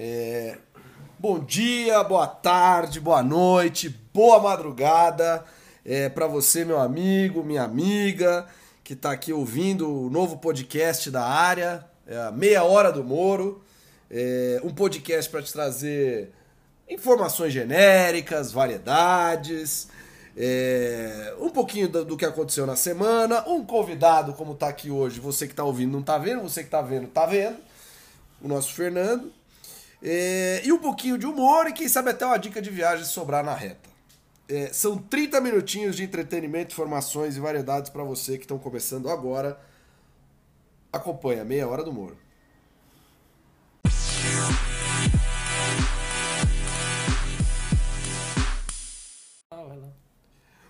É... Bom dia, boa tarde, boa noite, boa madrugada é, para você, meu amigo, minha amiga, que está aqui ouvindo o novo podcast da área, é Meia Hora do Moro. É um podcast para te trazer informações genéricas, variedades, é, um pouquinho do, do, que aconteceu na semana, um convidado como está aqui hoje, você que está ouvindo não está vendo, você que está vendo está vendo, o nosso Fernando, é, e um pouquinho de humor e quem sabe até uma dica de viagem sobrar na reta. É, são 30 minutinhos de entretenimento, informações e variedades para você que estão começando agora. Acompanha Meia Hora do Moro.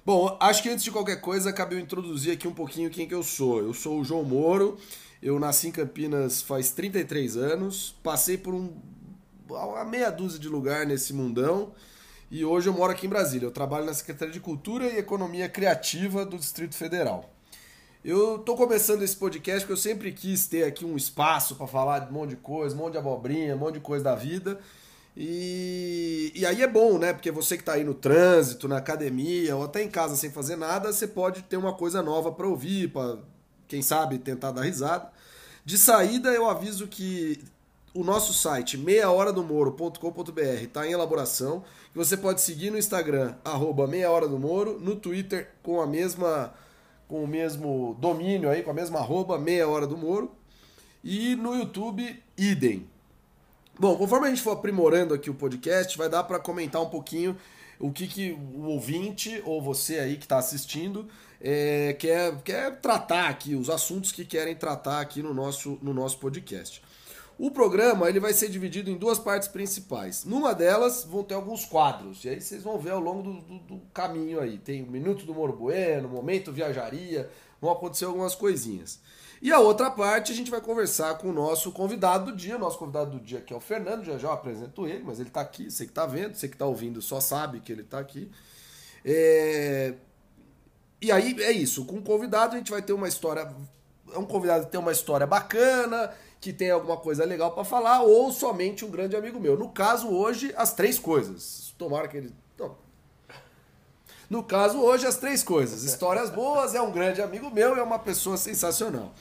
Bom, acho que antes de qualquer coisa, cabe eu introduzir aqui um pouquinho quem que eu sou. Eu sou o João Moro, eu nasci em Campinas faz 33 anos, passei por um, uma meia dúzia de lugar nesse mundão e hoje eu moro aqui em Brasília. Eu trabalho na Secretaria de Cultura e Economia Criativa do Distrito Federal. Eu estou começando esse podcast porque eu sempre quis ter aqui um espaço para falar de um monte de coisa, um monte de abobrinha, um monte de coisa da vida. E, e aí é bom, né? Porque você que está aí no trânsito, na academia ou até em casa sem fazer nada, você pode ter uma coisa nova para ouvir, para quem sabe tentar dar risada. De saída, eu aviso que o nosso site meiahoradomoro.com.br está em elaboração. Você pode seguir no Instagram, arroba meia hora do Moro, no Twitter com a mesma com o mesmo domínio aí, com a mesma arroba, meia hora do Moro. E no YouTube, idem. Bom, conforme a gente for aprimorando aqui o podcast, vai dar para comentar um pouquinho o que, que o ouvinte ou você aí que está assistindo é, quer, quer tratar aqui, os assuntos que querem tratar aqui no nosso, no nosso podcast. O programa ele vai ser dividido em duas partes principais. Numa delas vão ter alguns quadros, e aí vocês vão ver ao longo do, do, do caminho aí. Tem o Minuto do Moro Bueno, Momento Viajaria, vão acontecer algumas coisinhas. E a outra parte a gente vai conversar com o nosso convidado do dia. O nosso convidado do dia que é o Fernando, já já apresento ele, mas ele está aqui, você que está vendo, você que está ouvindo só sabe que ele está aqui. É... E aí é isso, com o convidado a gente vai ter uma história. É um convidado que tem uma história bacana, que tem alguma coisa legal para falar, ou somente um grande amigo meu. No caso, hoje, as três coisas. Tomara que ele. No caso, hoje, as três coisas. Histórias boas, é um grande amigo meu e é uma pessoa sensacional.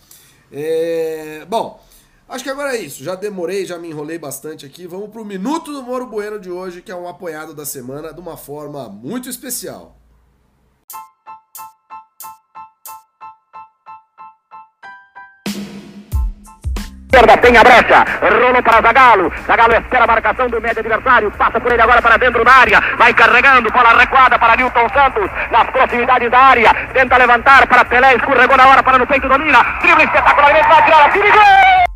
É... Bom, acho que agora é isso. Já demorei, já me enrolei bastante aqui. Vamos pro Minuto do Moro Bueno de hoje, que é um apoiado da semana de uma forma muito especial. Esquerda, tem a brecha, rolou para Zagalo, Zagalo espera a marcação do médio adversário, passa por ele agora para dentro da área, vai carregando, bola recuada para Newton Santos, nas proximidades da área, tenta levantar para Pelé, escorregou na hora para no peito, domina, drible espetacularmente, vai tirar. A perigo!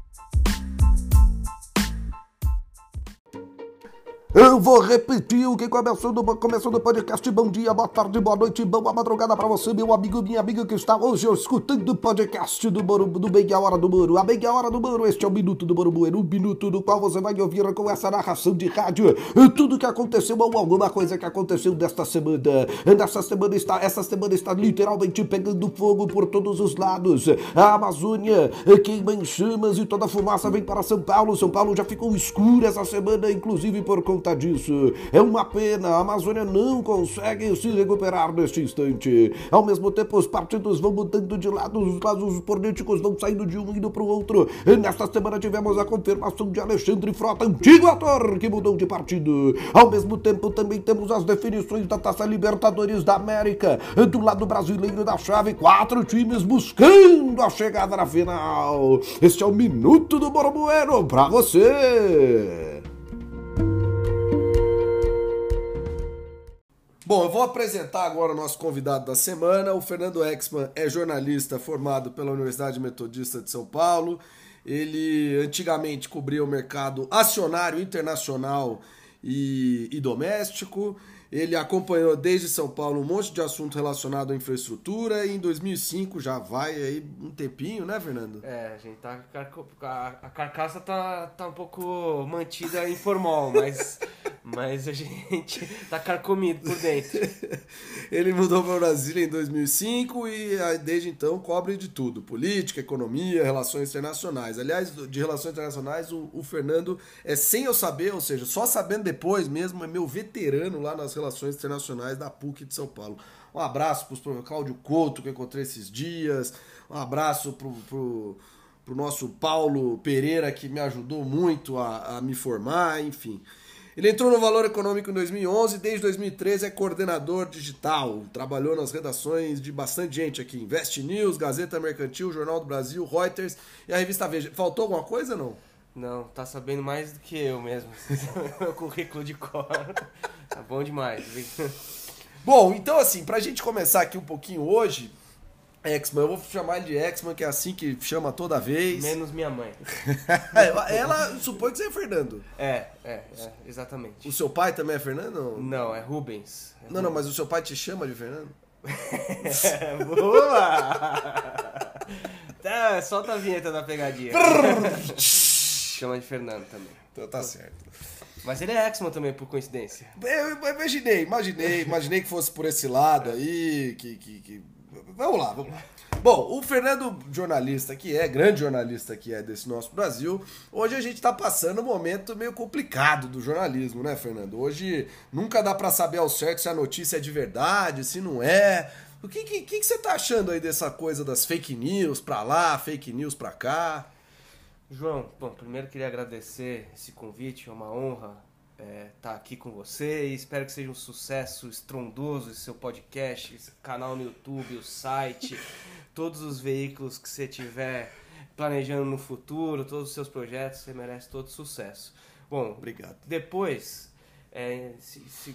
Eu vou repetir o que começou no, começou no podcast. Bom dia, boa tarde, boa noite, boa madrugada para você, meu amigo, minha amiga que está hoje escutando o podcast do Moro, do Meia Hora do Moro. A Meia Hora do Moro, este é o Minuto do Moro Bueno, um minuto no qual você vai ouvir com essa narração de rádio tudo que aconteceu ou alguma coisa que aconteceu desta semana. Nessa semana está, essa semana está literalmente pegando fogo por todos os lados. A Amazônia queima em chamas e toda a fumaça vem para São Paulo. São Paulo já ficou escuro essa semana, inclusive por conta conta disso. É uma pena, a Amazônia não consegue se recuperar neste instante. Ao mesmo tempo, os partidos vão mudando de lado, os lados políticos vão saindo de um indo para o outro. Nesta semana tivemos a confirmação de Alexandre Frota, antigo ator que mudou de partido. Ao mesmo tempo, também temos as definições da Taça Libertadores da América. Do lado brasileiro da chave, quatro times buscando a chegada na final. Este é o Minuto do Borboero para você. Bom, eu vou apresentar agora o nosso convidado da semana. O Fernando Exman é jornalista formado pela Universidade Metodista de São Paulo. Ele antigamente cobria o mercado acionário internacional e, e doméstico. Ele acompanhou desde São Paulo um monte de assunto relacionado à infraestrutura e em 2005 já vai aí um tempinho, né, Fernando? É, a gente tá a carcaça tá, tá um pouco mantida informal, mas mas a gente tá carcomido por dentro. Ele mudou para Brasília em 2005 e ah, desde então cobre de tudo: política, economia, relações internacionais. Aliás, de relações internacionais, o, o Fernando é sem eu saber, ou seja, só sabendo depois mesmo, é meu veterano lá nas relações internacionais da PUC de São Paulo. Um abraço para o Cláudio Couto, que eu encontrei esses dias. Um abraço para pro nosso Paulo Pereira, que me ajudou muito a, a me formar, enfim. Ele entrou no Valor Econômico em 2011 e desde 2013 é coordenador digital. Trabalhou nas redações de bastante gente aqui: Invest News, Gazeta Mercantil, Jornal do Brasil, Reuters e a revista Veja. Faltou alguma coisa não? Não, tá sabendo mais do que eu mesmo. Meu currículo de cor. Tá bom demais. Bom, então assim, pra gente começar aqui um pouquinho hoje, X-Man, eu vou chamar ele de X-Man, que é assim que chama toda vez. Menos minha mãe. Ela supõe que você é Fernando. É, é, é, exatamente. O seu pai também é Fernando? Não, é Rubens. É não, Rubens. não, mas o seu pai te chama de Fernando? Boa! tá, solta a vinheta da pegadinha. Chama de Fernando também. Então tá certo. Mas ele é X-Men também, por coincidência. Eu imaginei, imaginei, imaginei que fosse por esse lado aí, que, que, que... Vamos lá, vamos lá. Bom, o Fernando, jornalista que é, grande jornalista que é desse nosso Brasil, hoje a gente está passando um momento meio complicado do jornalismo, né, Fernando? Hoje nunca dá para saber ao certo se a notícia é de verdade, se não é. O que, que, que você tá achando aí dessa coisa das fake news pra lá, fake news pra cá? João, bom, primeiro queria agradecer esse convite, é uma honra estar é, tá aqui com você e espero que seja um sucesso estrondoso esse seu podcast, esse canal no YouTube, o site, todos os veículos que você tiver planejando no futuro, todos os seus projetos, você merece todo sucesso. Bom, obrigado. Depois, é,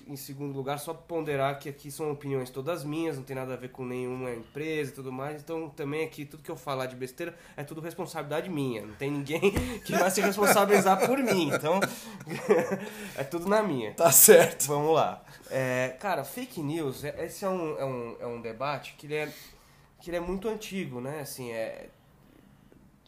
em segundo lugar, só ponderar que aqui são opiniões todas minhas, não tem nada a ver com nenhuma empresa e tudo mais. Então, também aqui, tudo que eu falar de besteira é tudo responsabilidade minha. Não tem ninguém que vai se responsabilizar por mim. Então, é tudo na minha. Tá certo. Vamos lá. É, cara, fake news, é, esse é um, é um, é um debate que ele é, que ele é muito antigo, né? Assim, é,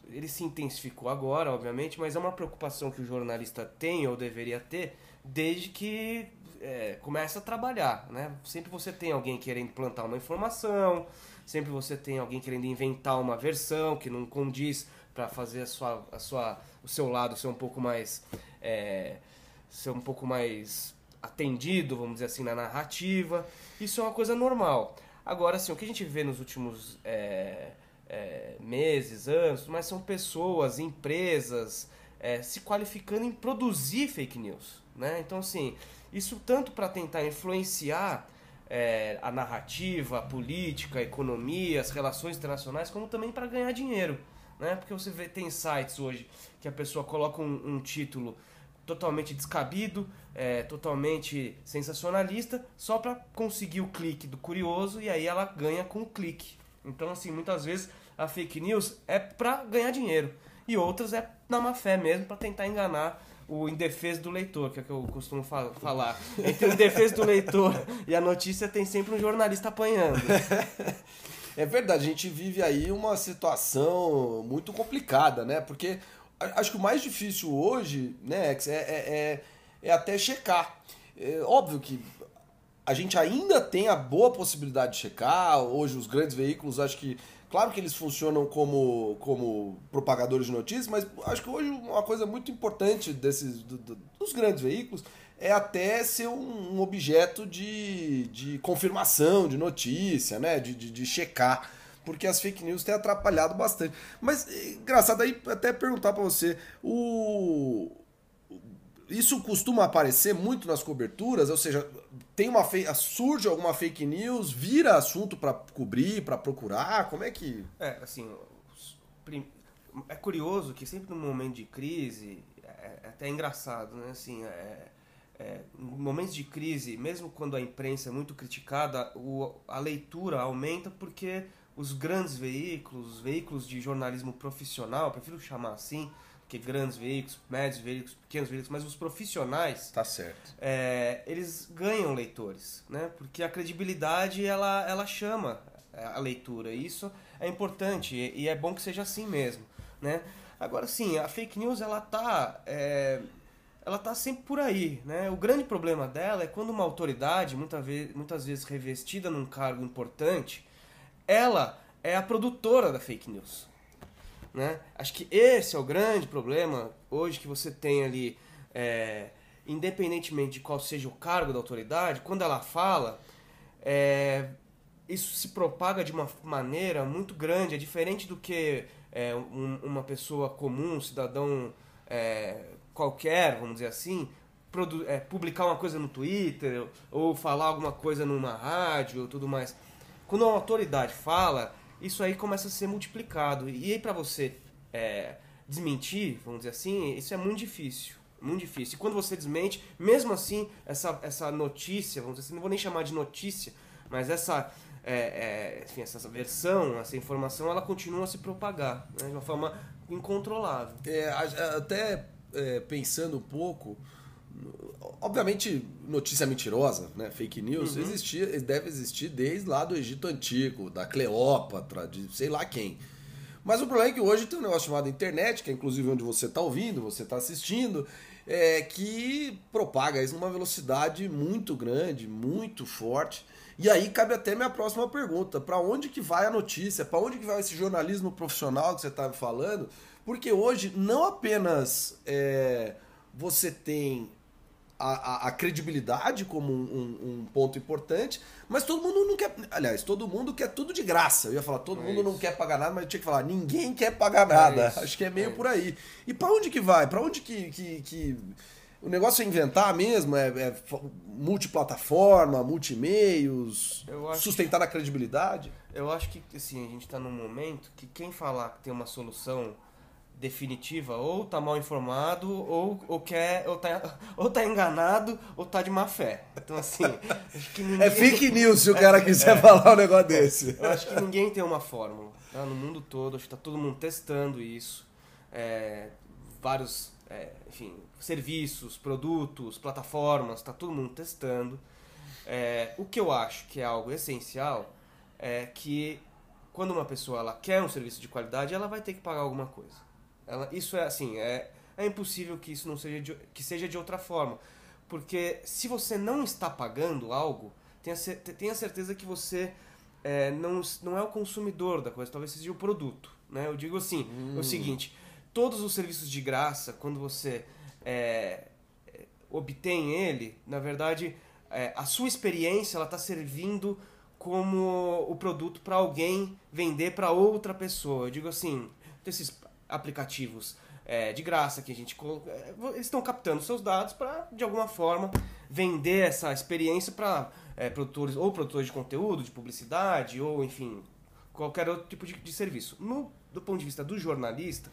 ele se intensificou agora, obviamente, mas é uma preocupação que o jornalista tem ou deveria ter desde que é, começa a trabalhar, né? Sempre você tem alguém querendo plantar uma informação, sempre você tem alguém querendo inventar uma versão que não condiz para fazer a sua, a sua, o seu lado ser um pouco mais, é, ser um pouco mais atendido, vamos dizer assim, na narrativa. Isso é uma coisa normal. Agora, assim, o que a gente vê nos últimos é, é, meses, anos, mas são pessoas, empresas é, se qualificando em produzir fake news. Né? Então, assim, isso tanto para tentar influenciar é, a narrativa, a política, a economia, as relações internacionais, como também para ganhar dinheiro. Né? Porque você vê, tem sites hoje que a pessoa coloca um, um título totalmente descabido, é, totalmente sensacionalista, só para conseguir o clique do curioso e aí ela ganha com o clique. Então, assim, muitas vezes a fake news é para ganhar dinheiro e outras é na má fé mesmo para tentar enganar o indefeso do leitor, que é o que eu costumo falar. Entre o indefeso do leitor e a notícia tem sempre um jornalista apanhando. É verdade, a gente vive aí uma situação muito complicada, né? Porque acho que o mais difícil hoje, né, é, é, é, é até checar. É óbvio que a gente ainda tem a boa possibilidade de checar. Hoje os grandes veículos, acho que Claro que eles funcionam como, como propagadores de notícias, mas acho que hoje uma coisa muito importante desses do, do, dos grandes veículos é até ser um, objeto de, de confirmação de notícia, né? De, de, de, checar. Porque as fake news têm atrapalhado bastante. Mas, engraçado aí até perguntar para você, o, isso costuma aparecer muito nas coberturas, ou seja, tem uma surge alguma fake news, vira assunto para cobrir, para procurar, como é que É, assim, é curioso que sempre no momento de crise, é, é até engraçado, né, assim, é, é, em momentos de crise, mesmo quando a imprensa é muito criticada, o, a leitura aumenta porque os grandes veículos, os veículos de jornalismo profissional, prefiro chamar assim, que grandes veículos, médios veículos, pequenos veículos, mas os profissionais, tá certo. É, eles ganham leitores, né? Porque a credibilidade ela, ela chama a leitura. E isso é importante e, é bom que seja assim mesmo, né? Agora sim, a fake news ela tá é, ela tá sempre por aí, né? O grande problema dela é quando uma autoridade, muita vez, muitas vezes revestida num cargo importante, ela é a produtora da fake news. Né? Acho que esse é o grande problema hoje que você tem ali, é, independentemente de qual seja o cargo da autoridade, quando ela fala, é, isso se propaga de uma maneira muito grande, é diferente do que é, um, uma pessoa comum, um cidadão é, qualquer, vamos dizer assim, é, publicar uma coisa no Twitter ou falar alguma coisa numa rádio ou tudo mais. Quando uma autoridade fala, isso aí começa a ser multiplicado. E aí para você é, desmentir, vamos dizer assim, isso é muito difícil. Muito difícil. E quando você desmente, mesmo assim, essa, essa notícia, vamos dizer assim, não vou nem chamar de notícia, mas essa, é, é, enfim, essa versão, essa informação, ela continua a se propagar né, de uma forma incontrolável. É, até é, pensando um pouco, obviamente notícia mentirosa, né, fake news, uhum. existia, deve existir desde lá do Egito Antigo, da Cleópatra, de sei lá quem. Mas o problema é que hoje tem um negócio chamado internet, que é inclusive onde você está ouvindo, você está assistindo, é, que propaga isso numa velocidade muito grande, muito forte. E aí cabe até minha próxima pergunta: para onde que vai a notícia? Para onde que vai esse jornalismo profissional que você está falando? Porque hoje não apenas é, você tem a, a, a, credibilidade como um, um, um, ponto importante, mas todo mundo não quer. Aliás, todo mundo quer tudo de graça. Eu ia falar, todo é mundo isso. não quer pagar nada, mas eu tinha que falar, ninguém quer pagar nada. É Acho que é meio é por aí. E para onde que vai? Para onde que, que, que, O negócio é inventar mesmo? É, é multiplataforma, multimeios, sustentar que... a credibilidade? Eu acho que assim, a gente está num momento que quem falar que tem uma solução definitiva, ou tá mal informado, ou, ou quer, ou tá, ou tá enganado, ou tá de má fé. Então, assim, acho que ninguém... É fake news se o cara quiser é, falar um negócio desse. Eu acho que ninguém tem uma fórmula. Tá? No mundo todo, acho que tá todo mundo testando isso. É, vários, é, enfim, serviços, produtos, plataformas, tá todo mundo testando. É, o que eu acho que é algo essencial é que quando uma pessoa ela quer um serviço de qualidade, ela vai ter que pagar alguma coisa. Ela, isso é assim, é, é impossível que isso não seja de, que seja de outra forma. Porque se você não está pagando algo, tenha, tenha certeza que você é, não, não é o consumidor da coisa, talvez seja o produto. Né? Eu digo assim, hum. é o seguinte, todos os serviços de graça, quando você é, é obtém ele, na verdade, é, a sua experiência ela está servindo como o produto para alguém vender para outra pessoa. Eu digo assim, esses aplicativos é, de graça que a gente é, eles estão captando seus dados para de alguma forma vender essa experiência para é, produtores ou produtores de conteúdo, de publicidade ou enfim qualquer outro tipo de, de serviço. No, do ponto de vista do jornalista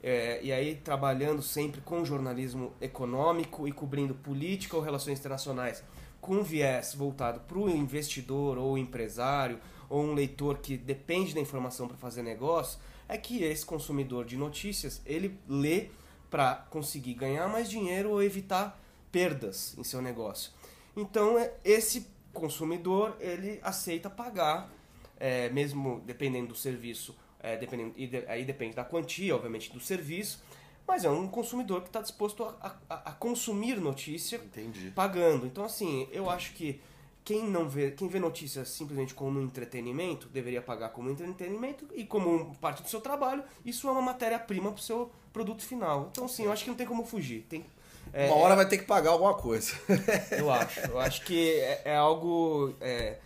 é, e aí trabalhando sempre com jornalismo econômico e cobrindo política ou relações internacionais com viés voltado para o investidor ou empresário ou um leitor que depende da informação para fazer negócio é que esse consumidor de notícias ele lê para conseguir ganhar mais dinheiro ou evitar perdas em seu negócio. Então é, esse consumidor ele aceita pagar, é, mesmo dependendo do serviço, é, dependendo, aí depende da quantia, obviamente, do serviço, mas é um consumidor que está disposto a, a, a, consumir notícia Entendi. pagando. Então assim, eu acho que quem não vê, quem vê notícias simplesmente como entretenimento, deveria pagar como entretenimento e como parte do seu trabalho, isso é uma matéria-prima para o seu produto final. Então, sim, eu acho que não tem como fugir. Tem, é, uma hora vai ter que pagar alguma coisa. eu acho. Eu acho que é, é algo. É,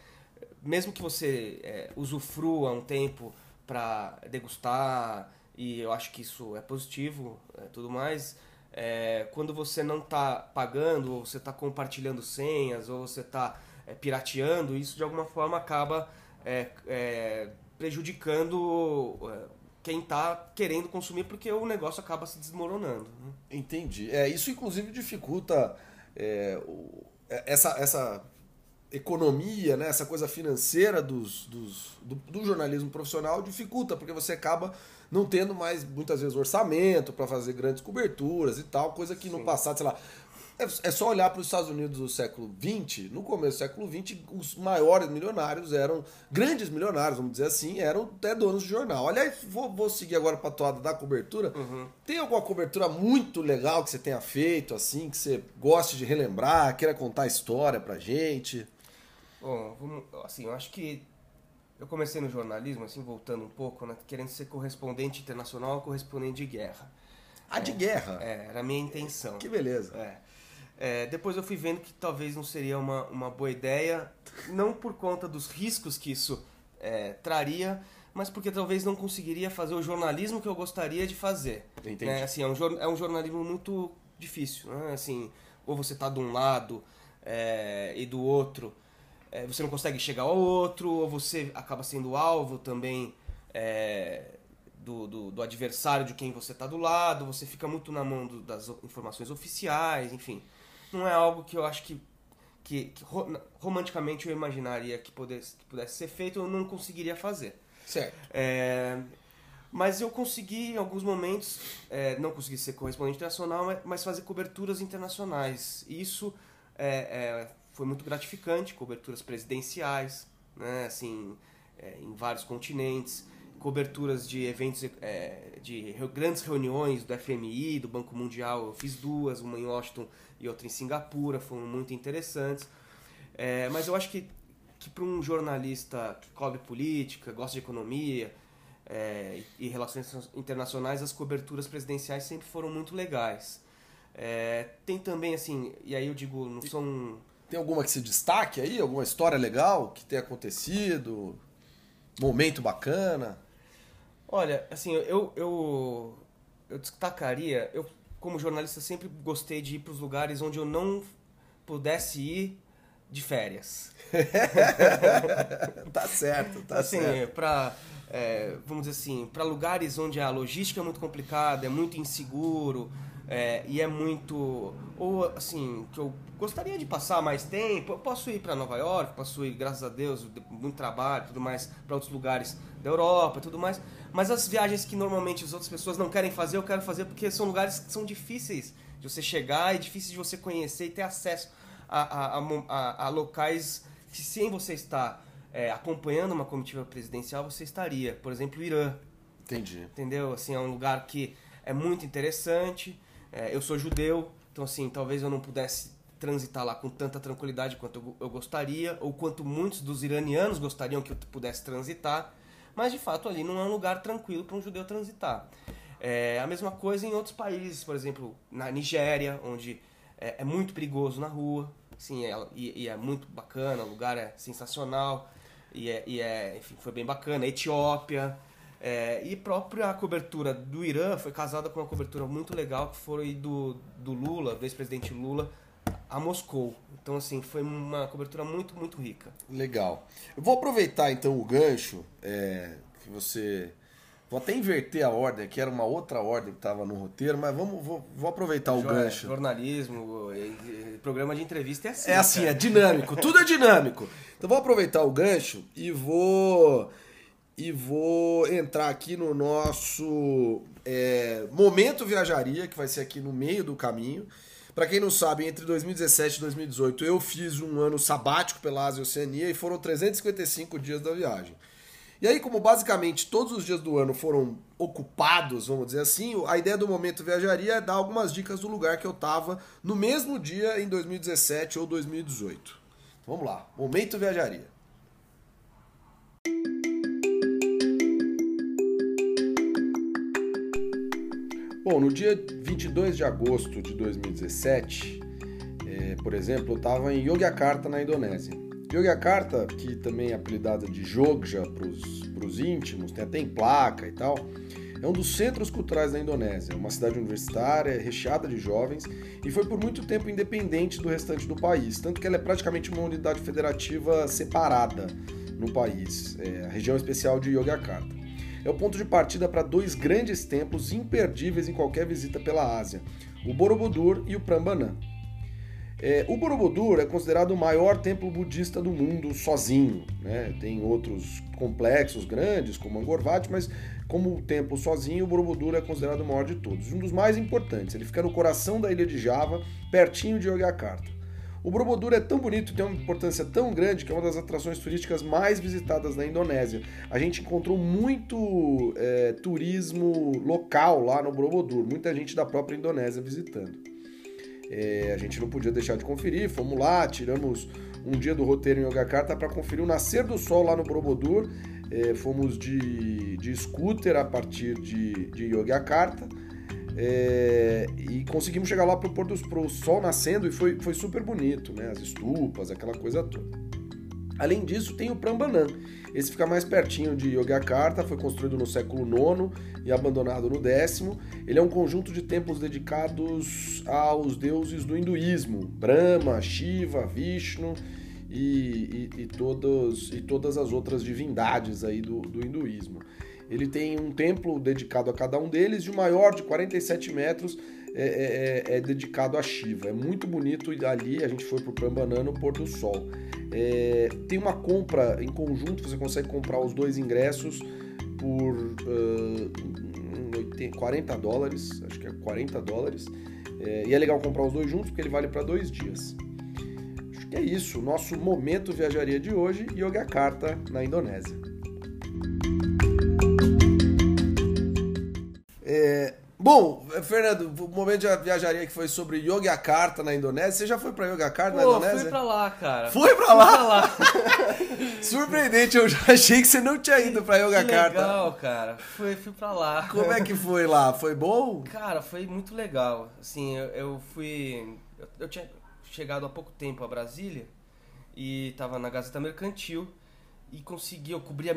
mesmo que você é, usufrua um tempo para degustar, e eu acho que isso é positivo, é, tudo mais. É, quando você não está pagando, ou você está compartilhando senhas, ou você está pirateando, isso de alguma forma acaba é, é, prejudicando é, quem está querendo consumir, porque o negócio acaba se desmoronando. Né? Entendi. É, isso inclusive dificulta é, o, é, essa, essa economia, né, essa coisa financeira dos, dos, do, do, jornalismo profissional dificulta, porque você acaba não tendo mais, muitas vezes, orçamento para fazer grandes coberturas e tal, coisa que Sim. no passado, sei lá, É, é só olhar para os Estados Unidos do século XX. No começo do século XX, os maiores milionários eram, grandes milionários, vamos dizer assim, eram até donos de jornal. Aliás, vou, vou seguir agora para a toada da cobertura. Tem alguma cobertura muito legal que você tenha feito, assim, que você goste de relembrar, queira contar a história pra gente? Bom, vamos- assim, eu acho que eu comecei no jornalismo, assim, voltando um pouco, né, querendo ser correspondente internacional, correspondente de guerra. A de guerra. É, era a minha intenção. Que beleza. É. É, depois eu fui vendo que talvez não seria uma, uma boa ideia, não por conta dos riscos que isso é, traria, mas porque talvez não conseguiria fazer o jornalismo que eu gostaria de fazer. Entendi. Né? Assim, é, um, é um jornalismo muito difícil. Né? Assim, ou você está de um lado é, e do outro, é, você não consegue chegar ao outro, ou você acaba sendo alvo também é, do, do, do adversário de quem você está do lado, você fica muito na mão do- das informações oficiais, enfim. Não é algo que eu acho que, que, que ro- romanticamente eu imaginaria que pudesse, que pudesse ser feito, eu não conseguiria fazer. Certo. É, mas eu consegui, em alguns momentos, é, não consegui ser correspondente internacional, mas- mas fazer coberturas internacionais. E Isso é, é, foi muito gratificante, coberturas presidenciais, né, assim, é, em vários continentes, coberturas de eventos, é, de grandes reuniões do FMI, do Banco Mundial, eu fiz duas, uma em Washington e outra em Singapura, foram muito interessantes. É, mas eu acho que, que para um jornalista que cobre política, gosta de economia é, e, e relações internacionais, as coberturas presidenciais sempre foram muito legais. É, tem também, assim, e aí eu digo, não são. Tem alguma que se destaque aí? Alguma história legal que tenha acontecido? Momento bacana? Olha, assim, eu, eu, eu destacaria, eu como jornalista sempre gostei de ir para os lugares onde eu não pudesse ir de férias. tá certo, tá assim, certo. para vamos dizer assim, para lugares onde a logística é muito complicada, é muito inseguro é, e é muito ou assim que eu gostaria de passar mais tempo. Eu posso ir para Nova York, posso ir, graças a Deus, de- muito trabalho, tudo mais para outros lugares da Europa, tudo mais. Mas as viagens que normalmente as outras pessoas não querem fazer, eu quero fazer porque são lugares que são difíceis de você chegar e difíceis de você conhecer e ter acesso a, a, a- a locais que sem você estar é, acompanhando uma comitiva presidencial, você estaria. Por exemplo, o Irã, Entendi. entendeu? Assim, é um lugar que é muito interessante. É, eu sou judeu, então assim, talvez eu não pudesse transitar lá com tanta tranquilidade quanto eu, eu gostaria, ou quanto muitos dos iranianos gostariam que eu pudesse transitar. Mas de fato ali não é um lugar tranquilo para um judeu transitar. É a mesma coisa em outros países, por exemplo, na Nigéria, onde é, é muito perigoso na rua, sim, é, e, e é muito bacana, o lugar é sensacional, e é, e é enfim, foi bem bacana. Etiópia, é, e própria cobertura do Irã foi casada com uma cobertura muito legal que foi do, do Lula, do ex-presidente Lula, a Moscou. Então, assim, foi uma cobertura muito, muito rica. Legal. Eu vou aproveitar então o gancho é, que você. Vou até inverter a ordem, que era uma outra ordem que estava no roteiro, mas vamos, vou, vou aproveitar o gancho. Jornalismo, programa de entrevista é assim. É assim, é cara. dinâmico, tudo é dinâmico. Então vou aproveitar o gancho e vou e vou entrar aqui no nosso é, momento viajaria, que vai ser aqui no meio do caminho. Pra quem não sabe, entre 2017 e 2018 eu fiz um ano sabático pela Ásia e Oceania e foram 355 dias da viagem. E aí, como basicamente todos os dias do ano foram ocupados, vamos dizer assim, a ideia do Momento Viajaria é dar algumas dicas do lugar que eu tava no mesmo dia em 2017 ou 2018. Então, vamos lá, Momento Viajaria. Bom, no dia 22 de agosto de 2017, eh, por exemplo, eu estava em Yogyakarta, na Indonésia. Yogyakarta, que também é apelidada de Jogja para os íntimos, tem até em placa e tal, é um dos centros culturais da Indonésia, uma cidade universitária, recheada de jovens, e foi por muito tempo independente do restante do país, tanto que ela é praticamente uma unidade federativa separada no país, é a região especial de Yogyakarta. É o ponto de partida para dois grandes templos imperdíveis em qualquer visita pela Ásia, o Borobudur e o Prambanan. É, o Borobudur é considerado o maior templo budista do mundo sozinho. Né? Tem outros complexos grandes, como Angkor Wat, mas como templo sozinho, o Borobudur é considerado o maior de todos. Um dos mais importantes. Ele fica no coração da ilha de Java, pertinho de Yogyakarta. O Borobudur é tão bonito e tem uma importância tão grande que é uma das atrações turísticas mais visitadas na Indonésia. A gente encontrou muito é, turismo local lá no Borobudur, muita gente da própria Indonésia visitando. É, a gente não podia deixar de conferir, fomos lá, tiramos um dia do roteiro em Yogyakarta para conferir o nascer do sol lá no Borobudur. É, fomos de, de scooter a partir de, de Yogyakarta é, e conseguimos chegar lá para o pôr do pro sol nascendo e foi, foi super bonito, né? As estupas, aquela coisa toda. Além disso, tem o Prambanan. Esse fica mais pertinho de Yogyakarta, foi construído no século IX e abandonado no X. Ele é um conjunto de templos dedicados aos deuses do hinduísmo: Brahma, Shiva, Vishnu e, e, e, todos, e todas as outras divindades aí do, do hinduísmo. Ele tem um templo dedicado a cada um deles, e o maior, de 47 metros, é, é, é, dedicado a Shiva. É muito bonito e ali a gente foi para o no pôr do sol. É, tem uma compra em conjunto, você consegue comprar os dois ingressos por uh, 80, 40 dólares, acho que é 40 dólares. É, e é legal comprar os dois juntos porque ele vale para dois dias. Acho que é isso, o nosso momento viajaria de hoje, Yogyakarta, na Indonésia. É, Bom, Fernando, o momento de viajaria que foi sobre Yogyakarta na Indonésia. Você já foi pra Yogyakarta na Pô, Indonésia? fui pra lá, cara. Foi pra lá? Pra lá. Surpreendente, eu já achei que você não tinha ido pra Que Yogyakarta. legal, cara. Fui, fui pra lá. Como é que foi lá? Foi bom? Cara, foi muito legal. Assim, eu, eu fui. Eu, eu tinha chegado há pouco tempo a Brasília e tava na Gazeta Mercantil e consegui, eu cobria,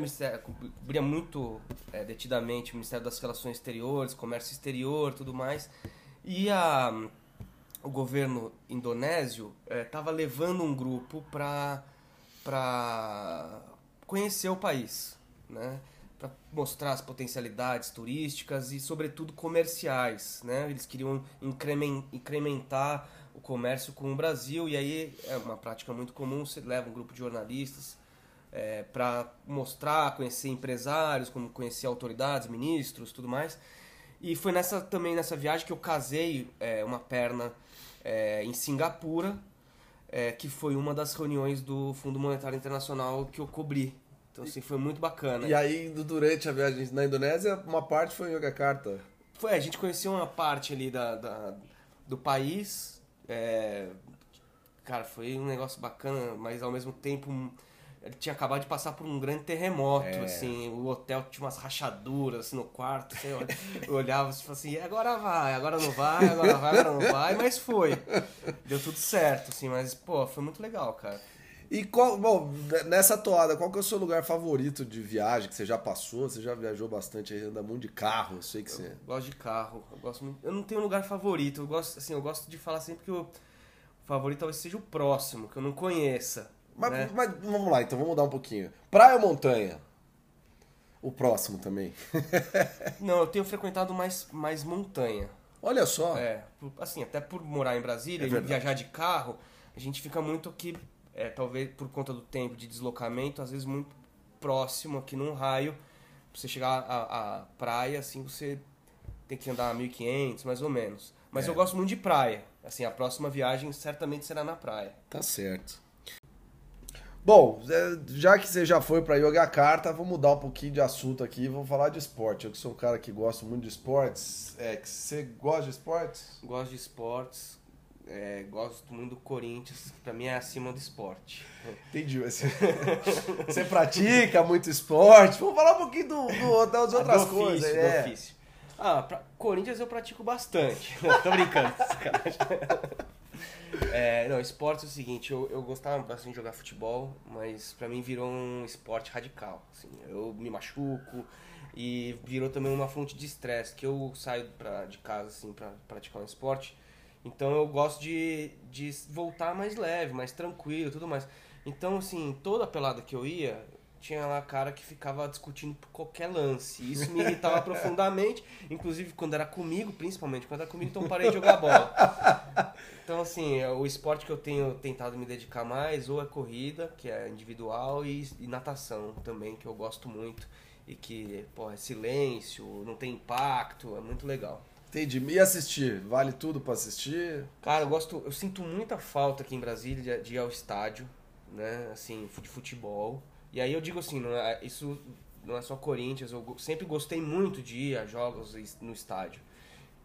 muito é, detidamente o Ministério das Relações Exteriores, Comércio Exterior, tudo mais. E a, o governo indonésio estava levando um grupo para para conhecer o país, né? Para mostrar as potencialidades turísticas e, sobretudo, comerciais, né? Eles queriam incremen- incrementar o comércio com o Brasil e aí é uma prática muito comum. Você leva um grupo de jornalistas é, para mostrar, conhecer empresários, como conhecer autoridades, ministros, tudo mais. E foi nessa também nessa viagem que eu casei é, uma perna é, em Singapura, é, que foi uma das reuniões do Fundo Monetário Internacional que eu cobri. Então assim foi muito bacana. E aí, durante a viagem na Indonésia, uma parte foi em Yogyakarta. Foi, a gente conheceu uma parte ali da, da- do país. é, cara, foi um negócio bacana, mas ao mesmo tempo tinha acabado de passar por um grande terremoto, É. assim, o hotel tinha umas rachaduras assim, no quarto, olha- eu olhava e falava assim, agora vai, agora não vai, agora vai, agora não vai, mas foi. Deu tudo certo, assim, mas, pô, foi muito legal, cara. E qual, bom, nessa toada, qual que é o seu lugar favorito de viagem que você já passou? Você já viajou bastante, aí anda muito de carro, eu sei que você... Gosto de carro, eu gosto muito. Eu não tenho um lugar favorito, eu gosto, assim, eu gosto de falar sempre que o favorito talvez seja o próximo, que eu não conheça. Mas, né? mas vamos lá, então vamos mudar um pouquinho. Praia ou montanha? O próximo também. Não, eu tenho frequentado mais, mais montanha. Olha só. É, assim, até por morar em Brasília É e viajar de carro, a gente fica muito aqui, é, talvez por conta do tempo de deslocamento, às vezes muito próximo aqui num raio. Pra você chegar à, à praia, assim, você tem que andar 1.500, mais ou menos. Mas É. eu gosto muito de praia. Assim, a próxima viagem certamente será na praia. Tá certo. Bom, é, já que você já foi pra Yogyakarta, vou mudar um pouquinho de assunto aqui. Vamos falar de esporte. Eu que sou um cara que gosta muito de esportes. É, que você gosta de esportes? Gosto de esportes, é, gosto muito do Corinthians, que pra mim é acima do esporte. Entendi. Você, você pratica muito esporte? Vamos falar um pouquinho do, do- das outras do coisas. ofício, é. do ofício. Ah, pra Corinthians eu pratico bastante. Tô brincando. É, não, esporte é o seguinte, eu, eu gostava bastante de jogar futebol, mas pra mim virou um esporte radical. Assim, eu me machuco e virou também uma fonte de estresse, que eu saio pra, de casa assim, pra praticar um esporte. Então eu gosto de, de voltar mais leve, mais tranquilo tudo mais. Então, assim, toda pelada que eu ia, tinha lá cara que ficava discutindo por qualquer lance. Isso me irritava profundamente, inclusive quando era comigo, principalmente quando era comigo, então parei de jogar bola. Assim, é, o esporte que eu tenho tentado me dedicar mais ou é corrida, que é individual, e, e natação também, que eu gosto muito. E que, pô, é silêncio, não tem impacto, é muito legal. Entendi. E assistir? Vale tudo pra assistir? Cara, eu gosto, eu sinto muita falta aqui em Brasília de, ir ao estádio, né? Assim, de futebol. E aí eu digo assim, não é- isso não é só Corinthians, eu sempre gostei muito de ir a jogos no estádio.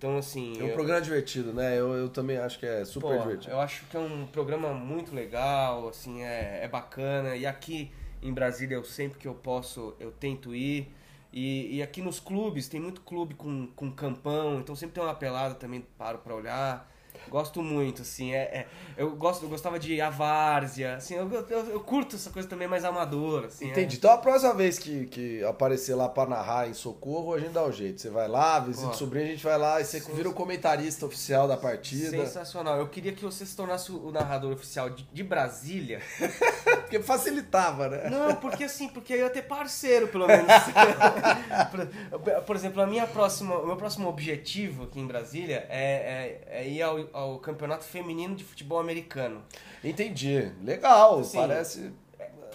Então, assim. É um eu- programa divertido, né? Eu, eu também acho que é super Pô, divertido. Eu acho que é um programa muito legal, assim, é, é bacana. E aqui em Brasília, eu sempre que eu posso, eu tento ir. E, e aqui nos clubes, tem muito clube com, com campão, então sempre tem uma pelada também, paro pra olhar. Gosto muito, assim, é, é- eu, gosto, eu gostava de à várzea, assim, eu, eu, eu curto essa coisa também mais amadora, assim. é. Entendi. Então a próxima vez que, que aparecer lá pra narrar em Socorro, a gente dá o jeito. Você vai lá, visita o sobrinho, a gente vai lá e você vira o comentarista oficial da partida. Sensacional. Eu queria que você se tornasse o narrador oficial de, de Brasília. Porque facilitava, né? Não, porque assim, porque eu ia ter parceiro, pelo menos. por, por exemplo, a minha próxima, o meu próximo objetivo aqui em Brasília é, é- é ir ao, ao campeonato feminino de futebol americano. Entendi. Legal. Sim. Parece.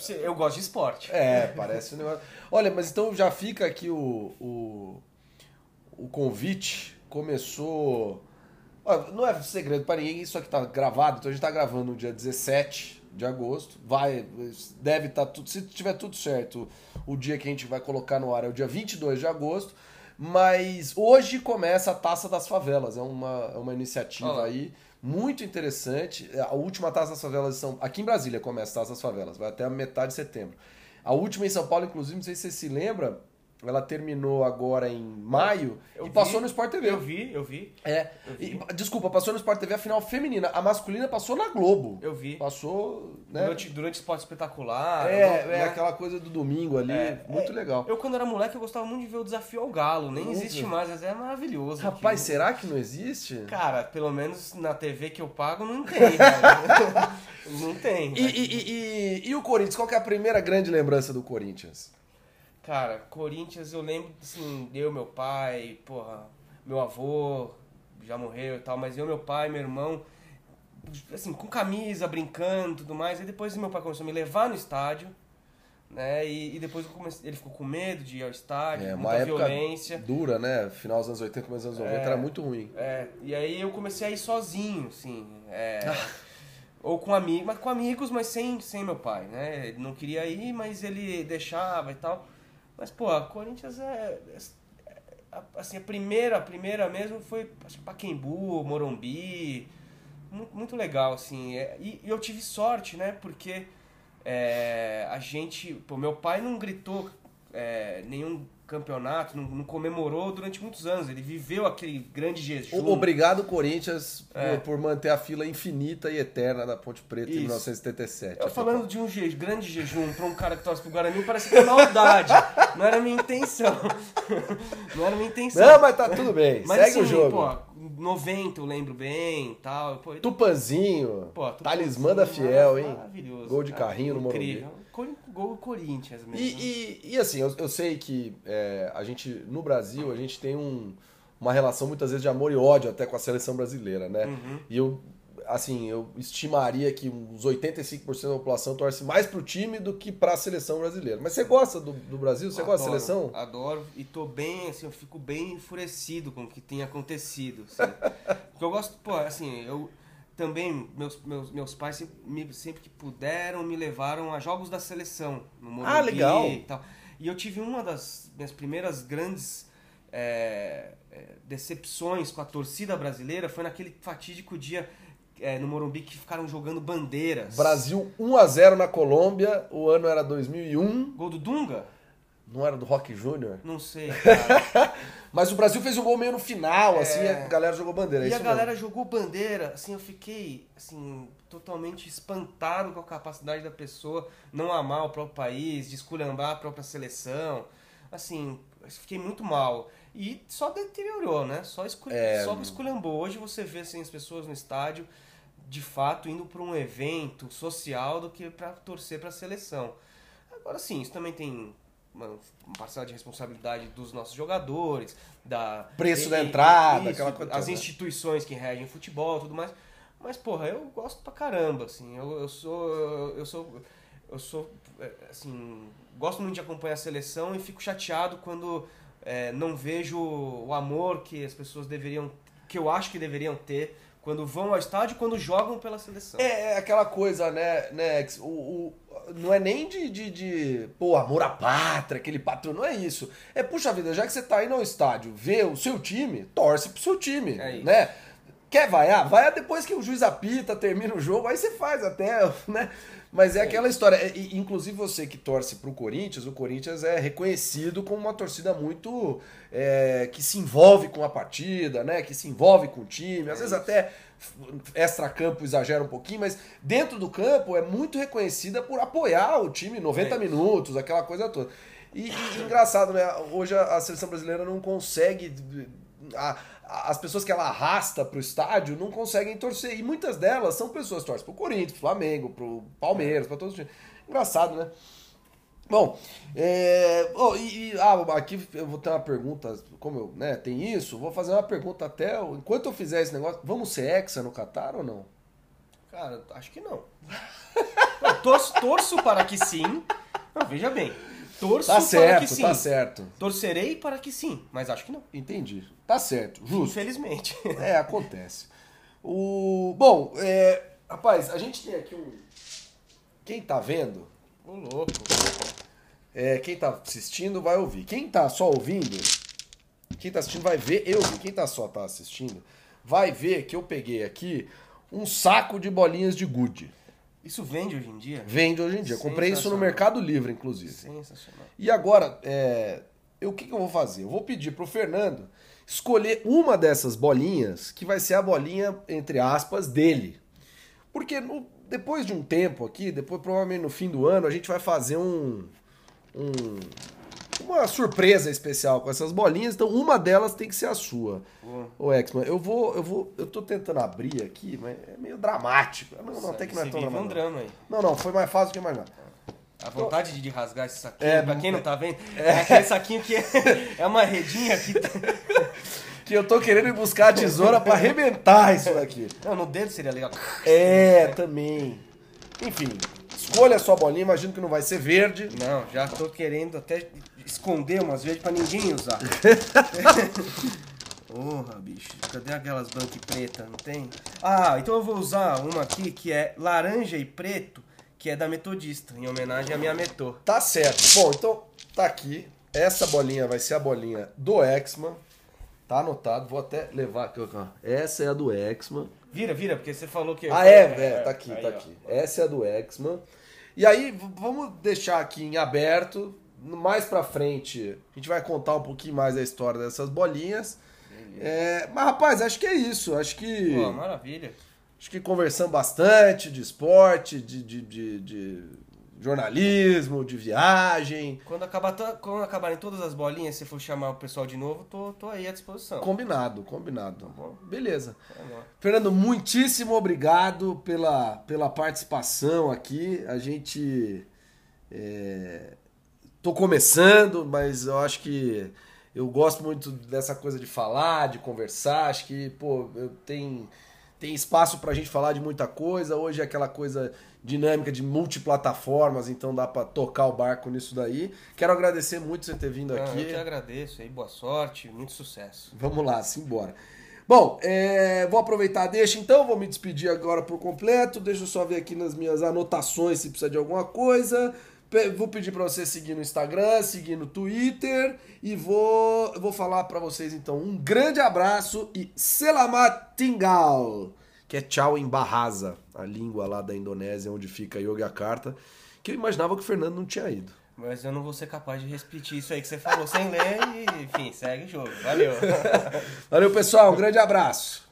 Eu gosto de esporte. É, parece um negócio. Olha, mas então já fica aqui o, o, o convite. Começou. Não é segredo para ninguém, isso aqui tá gravado, então a gente tá gravando no dia 17 de agosto. Vai, deve estar tudo. Se tiver tudo certo, o dia que a gente vai colocar no ar é o dia 22 de agosto. Mas hoje começa a Taça das Favelas, é uma, é uma iniciativa Olá. aí muito interessante. A última Taça das Favelas são aqui em Brasília começa a Taça das Favelas, vai até a metade de setembro. A última em São Paulo, inclusive, não sei se você se lembra, ela terminou agora em maio Eu e vi, passou no Sport TV. Eu vi, eu vi, É, Eu vi. e, desculpa, passou no Sport TV a final feminina. A masculina passou na Globo. eu vi. Passou, né? Durante, durante esporte espetacular. É, é né? aquela coisa do domingo ali, É, muito legal. Eu, quando era moleque, eu gostava muito de ver o desafio ao galo. Nem Muito. existe mais, mas é maravilhoso. Rapaz, aquilo. será que não existe? Cara, pelo menos na TV que eu pago não tem, velho. Não tem. E, e, e, e- e o Corinthians? Qual é a primeira grande lembrança do Corinthians? Cara, Corinthians eu lembro, assim, eu, meu pai, porra, meu avô já morreu e tal, mas eu, meu pai, meu irmão, assim, com camisa, brincando e tudo mais. Aí depois meu pai começou a me levar no estádio, né? E, e depois eu comecei, ele ficou com medo de ir ao estádio, É, uma muita época violência. dura, né? Final dos anos 80, começo dos anos 90, É. era muito ruim. É, e aí eu comecei a ir sozinho, assim. é, ou com amigos, mas com amigos, mas sem, sem meu pai, né? Ele não queria ir, mas ele deixava e tal. Mas, pô, a Corinthians é. é- a- assim, a primeira, a primeira mesmo foi acho que Paquembu, Morumbi. Muito, muito legal, assim. é, e, e eu tive sorte, né? Porque é, a gente. Pô, meu pai não gritou é, nenhum campeonato, não, não comemorou durante muitos anos. Ele viveu aquele grande jejum. Obrigado, Corinthians, por, É. por manter a fila infinita e eterna da Ponte Preta em Isso. 1977. Eu falando de um je- grande jejum pra um cara que torce pro Guarani, parece que é maldade. Não era minha intenção. Não era minha intenção. Não, mas tá tudo bem. Mas Segue assim, o jogo. pô, 90 eu lembro bem tal. Pô, Tupanzinho, pô, tudo talismã da Fiel, hein? Maravilhoso. Gol de cara, carrinho no Morumbi. Gol do Corinthians mesmo. E, e, e assim, eu, eu sei que é, a gente, no Brasil, a gente tem um- uma relação muitas vezes de amor e ódio até com a seleção brasileira, né? Uhum. E eu, assim, eu estimaria que uns 85% da população torce mais pro time do que pra seleção brasileira. Mas você gosta do, do Brasil? Você gosta da Adoro, seleção? Adoro e tô bem, assim, eu fico bem enfurecido com o que tem acontecido. assim. Porque eu gosto, pô, assim, eu também, meus, meus, meus pais sempre, me- sempre que puderam me levaram a jogos da seleção no Morumbi Ah, legal. e tal. E eu tive uma das minhas primeiras grandes é, decepções com a torcida brasileira foi naquele fatídico dia é, no Morumbi que ficaram jogando bandeiras. Brasil 1x0 na Colômbia, o ano era 2001, Gol do Dunga? Não era do Rock Júnior. Não sei. Mas o Brasil fez um gol meio no final, É. assim, a galera jogou bandeira. é E a galera mesmo. jogou bandeira, assim, eu fiquei, assim, totalmente espantado com a capacidade da pessoa não amar o próprio país, de esculhambar a própria seleção. Assim, fiquei muito mal. E só deteriorou, né? Só, escul... É. só esculhambou. Hoje você vê assim, as pessoas no estádio, de fato, indo para um evento social do que para torcer para a seleção. agora sim, isso também tem uma, parcela de responsabilidade dos nossos jogadores, da Preço da entrada, isso, aquela coisa as toda. instituições que regem futebol, tudo mais. Mas porra, eu gosto pra caramba, assim. Eu, eu sou eu sou eu sou é, assim, gosto muito de acompanhar a seleção e fico chateado quando é, não vejo o amor que as pessoas deveriam que eu acho que deveriam ter quando vão ao estádio quando jogam pela seleção. É, é aquela coisa, né, né o, o- não é nem de, de, de, pô, amor à pátria, aquele patrão, não é isso. É, puxa vida, já que você tá indo ao estádio ver o seu time, torce pro seu time, É isso. né? Quer vaiar? Vaia depois que o juiz apita, termina o jogo, aí você faz até, né? Mas é aquela história, é, inclusive você que torce pro Corinthians, o Corinthians é reconhecido como uma torcida muito é, que se envolve com a partida, né? Que se envolve com o time, às vezes até extra-campo exagera um pouquinho, mas dentro do campo é muito reconhecida por apoiar o time 90 É. minutos, aquela coisa toda. E, e engraçado, né? Hoje a, a seleção brasileira não consegue. a- as pessoas que ela arrasta pro estádio não conseguem torcer. E muitas delas são pessoas que torcem pro Corinthians, pro Flamengo, pro Palmeiras, pra todos os times. Engraçado, né? Bom, é, oh, e, e- ah, aqui eu vou ter uma pergunta, como eu, né, tem isso, vou fazer uma pergunta até, enquanto eu fizer esse negócio, vamos ser hexa no Catar ou não? Cara, acho que não. Eu torço, torço para que sim. Veja bem. Torço Tá para que certo, sim. tá certo. Torcerei para que sim, mas acho que não. Entendi. Tá certo, justo. Infelizmente. É, acontece. O, bom, é, rapaz, a gente tem aqui um, quem tá vendo, Ô louco. é, quem tá assistindo vai ouvir. Quem tá só ouvindo, quem tá assistindo vai ver, eu. Quem tá só tá assistindo, vai ver que eu peguei aqui um saco de bolinhas de gude. Isso vende hoje em dia? Vende hoje em dia. Comprei isso no. Mercado Livre, inclusive. Sensacional. E agora, é, eu- o que, que eu vou fazer? Eu vou pedir pro Fernando escolher uma dessas bolinhas que vai ser a bolinha, entre aspas, dele. Porque no- depois de um tempo aqui, depois provavelmente no fim do ano, a gente vai fazer um, um- uma surpresa especial com essas bolinhas. Então uma delas tem que ser a sua. Boa. Ô Exman, eu vou, eu vou, eu tô tentando abrir aqui, mas é meio dramático. Não, não, até que não é tão dramático. um drama aí. Não, não, foi mais fácil do que imaginar. A vontade de- de rasgar esse saquinho, É, pra quem não tá vendo, é aquele saquinho que é, é uma redinha que... Que eu tô querendo ir buscar a tesoura pra arrebentar isso daqui. Não, no dedo seria legal. É, também. Enfim, escolha a sua bolinha, imagino que não vai ser verde. Não, já tô querendo até esconder umas vezes pra ninguém usar. Porra, bicho. Cadê aquelas banque preta? Não tem? Ah, então eu vou usar uma aqui que é laranja e preto, que é da Metodista, em homenagem à minha Metô. Tá certo. Bom, então tá aqui. Essa bolinha vai ser a bolinha do Exman. Tá anotado, vou até levar aqui. ó. Essa é a do Exman. Vira, vira, porque você falou que. Ah, é, é, tá aqui, Aí, tá ó. aqui. Essa é a do Exman. E aí, vamos deixar aqui em aberto. Mais pra frente, a gente vai contar um pouquinho mais a história dessas bolinhas. É, mas, rapaz, acho que é isso. Acho que. Pô, maravilha. Acho que conversamos bastante de esporte, de, de, de- de jornalismo, de viagem. Quando, acabar quando acabarem todas as bolinhas, se for chamar o pessoal de novo, tô, tô aí à disposição. Combinado, combinado. bom. Beleza. É nóis. Fernando, muitíssimo obrigado pela, pela participação aqui. A gente. É, tô começando, mas eu acho que eu gosto muito dessa coisa de falar, de conversar. Acho que, pô, tem, tem espaço pra gente falar de muita coisa. Hoje é aquela coisa dinâmica de multiplataformas, então dá pra tocar o barco nisso daí. Quero agradecer muito você ter vindo Não, aqui. eu que agradeço aí, boa sorte, muito sucesso. Vamos lá, simbora. Bom, é, vou aproveitar, deixa então, vou me despedir agora por completo. Deixa eu só ver aqui nas minhas anotações se precisa de alguma coisa. Pe- Vou pedir para você seguir no Instagram, seguir no Twitter e vou, vou falar para vocês então um grande abraço e selamat tinggal, que é tchau em Bahasa, a língua lá da Indonésia onde fica Yogyakarta, que eu imaginava que o Fernando não tinha ido. Mas eu não vou ser capaz de repetir isso aí que você falou sem ler e, enfim, segue o jogo. Valeu. Valeu, pessoal, um grande abraço.